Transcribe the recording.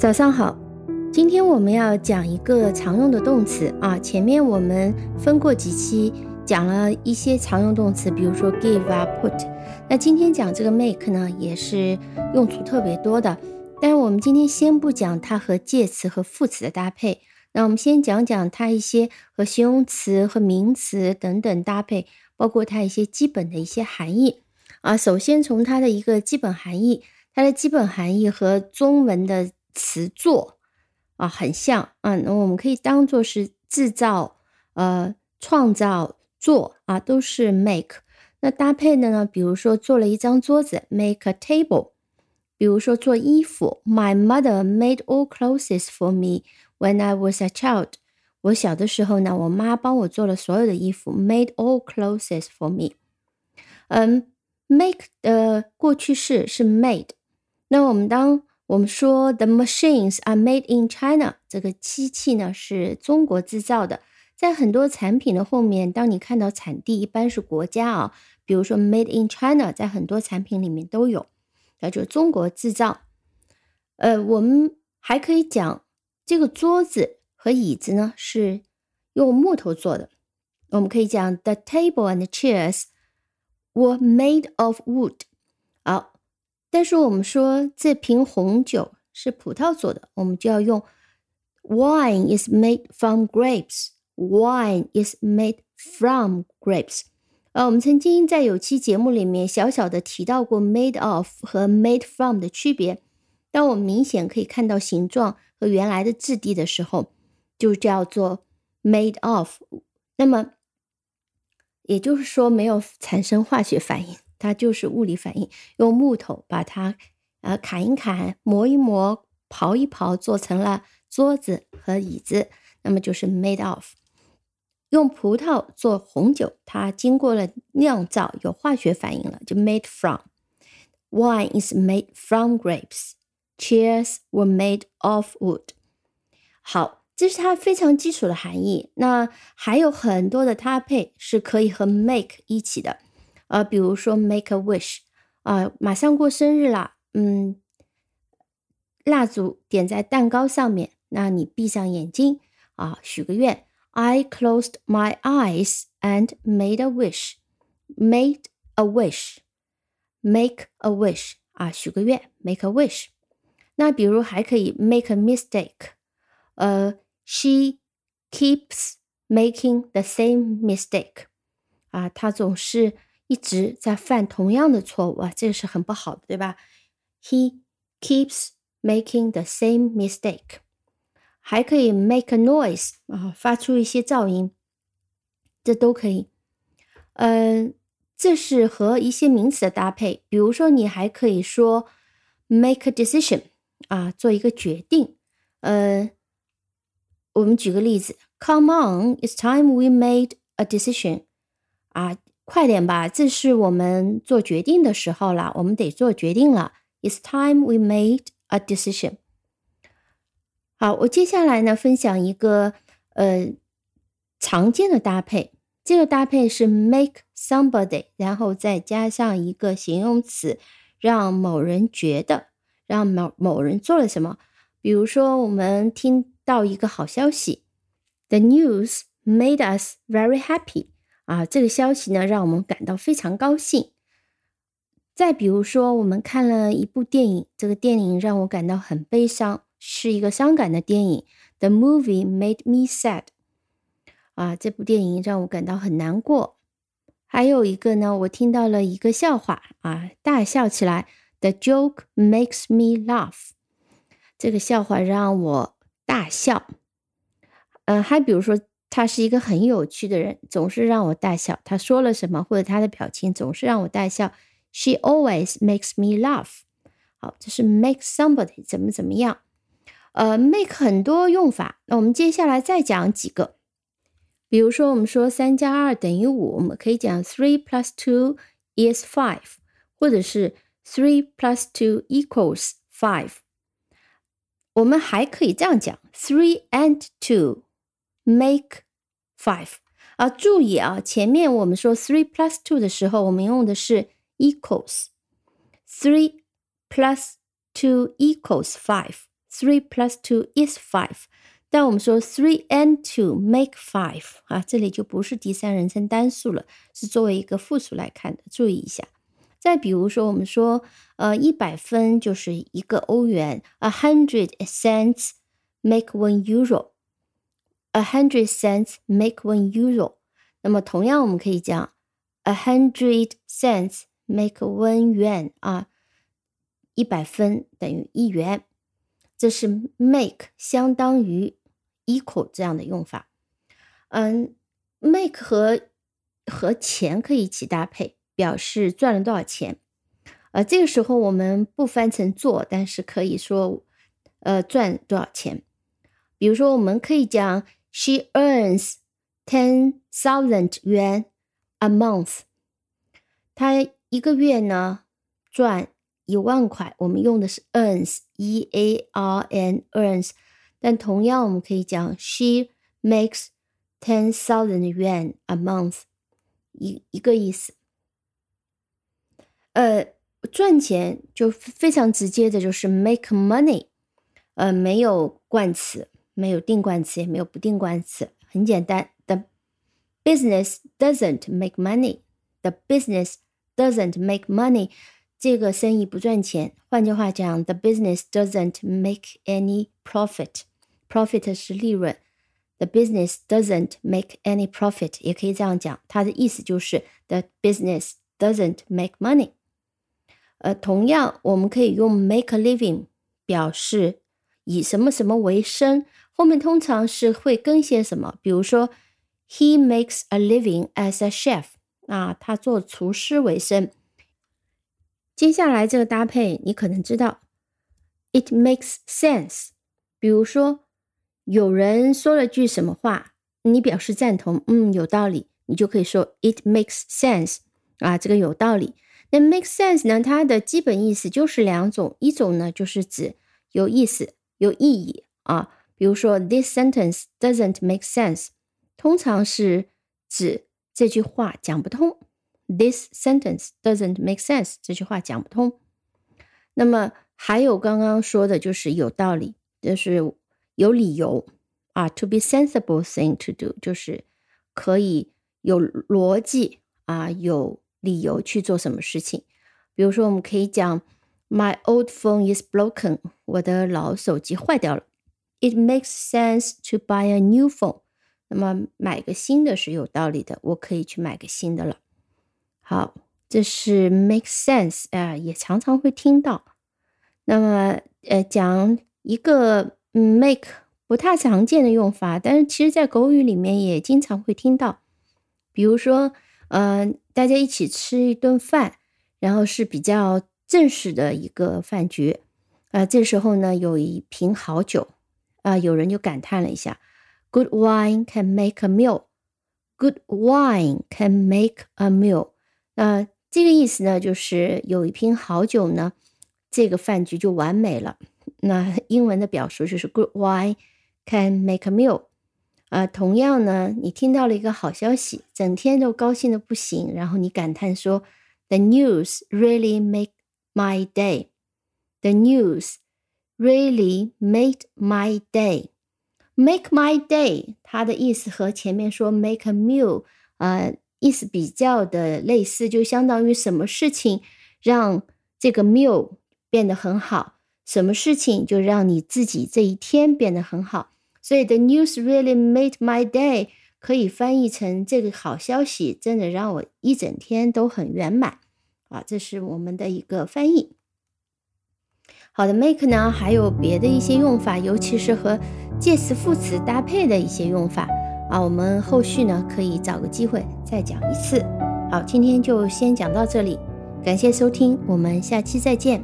早上好，今天我们要讲一个常用的动词啊。前面我们分过几期讲了一些常用动词，比如说 give 啊，put。那今天讲这个 make 呢，也是用处特别多的。但是我们今天先不讲它和介词和副词的搭配，那我们先讲讲它一些和形容词和名词等等搭配，包括它一些基本的一些含义啊。首先从它的一个基本含义，它的基本含义和中文的。词作啊，很像啊，那我们可以当做是制造、呃，创造、做啊，都是 make。那搭配的呢，比如说做了一张桌子，make a table；比如说做衣服，My mother made all clothes for me when I was a child。我小的时候呢，我妈帮我做了所有的衣服，made all clothes for me。嗯，make 的过去式是 made。那我们当我们说 the machines are made in China，这个机器呢是中国制造的。在很多产品的后面，当你看到产地，一般是国家啊，比如说 made in China，在很多产品里面都有，那就中国制造。呃，我们还可以讲这个桌子和椅子呢是用木头做的。我们可以讲 the table and chairs were made of wood。但是我们说这瓶红酒是葡萄做的，我们就要用 wine is made from grapes。wine is made from grapes。呃，我们曾经在有期节目里面小小的提到过 made of 和 made from 的区别。当我们明显可以看到形状和原来的质地的时候，就叫做 made of。那么也就是说没有产生化学反应。它就是物理反应，用木头把它，呃，砍一砍，磨一磨，刨一刨，做成了桌子和椅子，那么就是 made of。用葡萄做红酒，它经过了酿造，有化学反应了，就 made from。Wine is made from grapes. Chairs were made of wood. 好，这是它非常基础的含义。那还有很多的搭配是可以和 make 一起的。呃，比如说 make a wish，啊，马上过生日了，嗯，蜡烛点在蛋糕上面，那你闭上眼睛啊，许个愿。I closed my eyes and made a wish. Made a wish. Make a wish 啊，许个愿，make a wish。那比如还可以 make a mistake，呃，she keeps making the same mistake，啊，她总是。一直在犯同样的错误啊，这个是很不好的，对吧？He keeps making the same mistake。还可以 make a noise 啊，发出一些噪音，这都可以。嗯，这是和一些名词的搭配。比如说，你还可以说 make a decision 啊，做一个决定。呃，我们举个例子，Come on, it's time we made a decision 啊。 快点吧，这是我们做决定的时候了，我们得做决定了。It's time we made a decision。好，我接下来呢分享一个呃常见的搭配，这个搭配是 make somebody，然后再加上一个形容词，让某人觉得，让某某人做了什么。比如说，我们听到一个好消息，The news made us very happy。啊，这个消息呢，让我们感到非常高兴。再比如说，我们看了一部电影，这个电影让我感到很悲伤，是一个伤感的电影。The movie made me sad。啊，这部电影让我感到很难过。还有一个呢，我听到了一个笑话，啊，大笑起来。The joke makes me laugh。这个笑话让我大笑。嗯，还比如说。他是一个很有趣的人，总是让我大笑。他说了什么，或者他的表情总是让我大笑。She always makes me laugh。好，这是 make somebody 怎么怎么样。呃，make 很多用法。那我们接下来再讲几个。比如说，我们说三加二等于五，我们可以讲 three plus two is five，或者是 three plus two equals five。我们还可以这样讲：three and two。Make five 啊，注意啊，前面我们说 three plus two 的时候，我们用的是 equals。Three plus two equals five。 Three plus two is five。但我们说 three and two make five 啊，这里就不是第三人称单数了，是作为一个复数来看的，注意一下。再比如说，我们说，呃，一百分就是一个欧元，a hundred cents make one A hundred cents make one euro。那么同样，我们可以讲 a hundred cents make one yuan 啊，一百分等于一元，这是 make 相当于。equal 这样的用法，嗯，make 和和钱可以一起搭配，表示赚了多少钱。呃，这个时候我们不翻成做，但是可以说，呃，赚多少钱。比如说，我们可以讲 She earns ten thousand yuan a month。她一个月呢赚一万块。我们用的是 earns，e a r n earns。但同样，我们可以讲 she makes ten thousand yuan a month，一一个意思。呃，赚钱就非常直接的，就是 make money，呃，没有冠词，没有定冠词，也没有不定冠词，很简单。The business doesn't make money. The business doesn't make money. 这个生意不赚钱。换句话讲，the business doesn't make any profit. Profit 是利润，The business doesn't make any profit，也可以这样讲，它的意思就是 The business doesn't make money。呃，同样我们可以用 make a living 表示以什么什么为生， 后面通常是会跟些什么，比如说 He makes a living as a chef，啊，他做厨师为生。接下来这个搭配你可能知道，It makes sense，比如说。有人说了句什么话，你表示赞同，嗯，有道理，你就可以说 it makes sense 啊，这个有道理。那 makes sense 呢？它的基本意思就是两种，一种呢就是指有意思、有意义啊，比如说 this sentence doesn't make sense，通常是指这句话讲不通。This sentence doesn't make sense，这句话讲不通。那么还有刚刚说的就是有道理，就是。有理由啊，to be sensible thing to do，就是可以有逻辑啊，有理由去做什么事情。比如说，我们可以讲，My old phone is broken，我的老手机坏掉了。It makes sense to buy a new phone。那么买个新的是有道理的，我可以去买个新的了。好，这是 make sense 啊，也常常会听到。那么呃，讲一个。，make 不太常见的用法，但是其实，在口语里面也经常会听到。比如说，呃，大家一起吃一顿饭，然后是比较正式的一个饭局，啊，这时候呢，有一瓶好酒，啊，有人就感叹了一下：“Good wine can make a meal. Good wine can make a meal。”那这个意思呢，就是有一瓶好酒呢，这个饭局就完美了。那英文的表述就是 "Good wine can make a meal"。啊，同样呢，你听到了一个好消息，整天都高兴的不行，然后你感叹说："The news really make my day." The news really made my day. Make my day，它的意思和前面说 make a meal，呃，意思比较的类似，就相当于什么事情让这个 meal 变得很好。什么事情就让你自己这一天变得很好？所以 the news really made my day 可以翻译成这个好消息真的让我一整天都很圆满啊！这是我们的一个翻译。好的，make 呢还有别的一些用法，尤其是和介词副词搭配的一些用法啊。我们后续呢可以找个机会再讲一次。好，今天就先讲到这里，感谢收听，我们下期再见。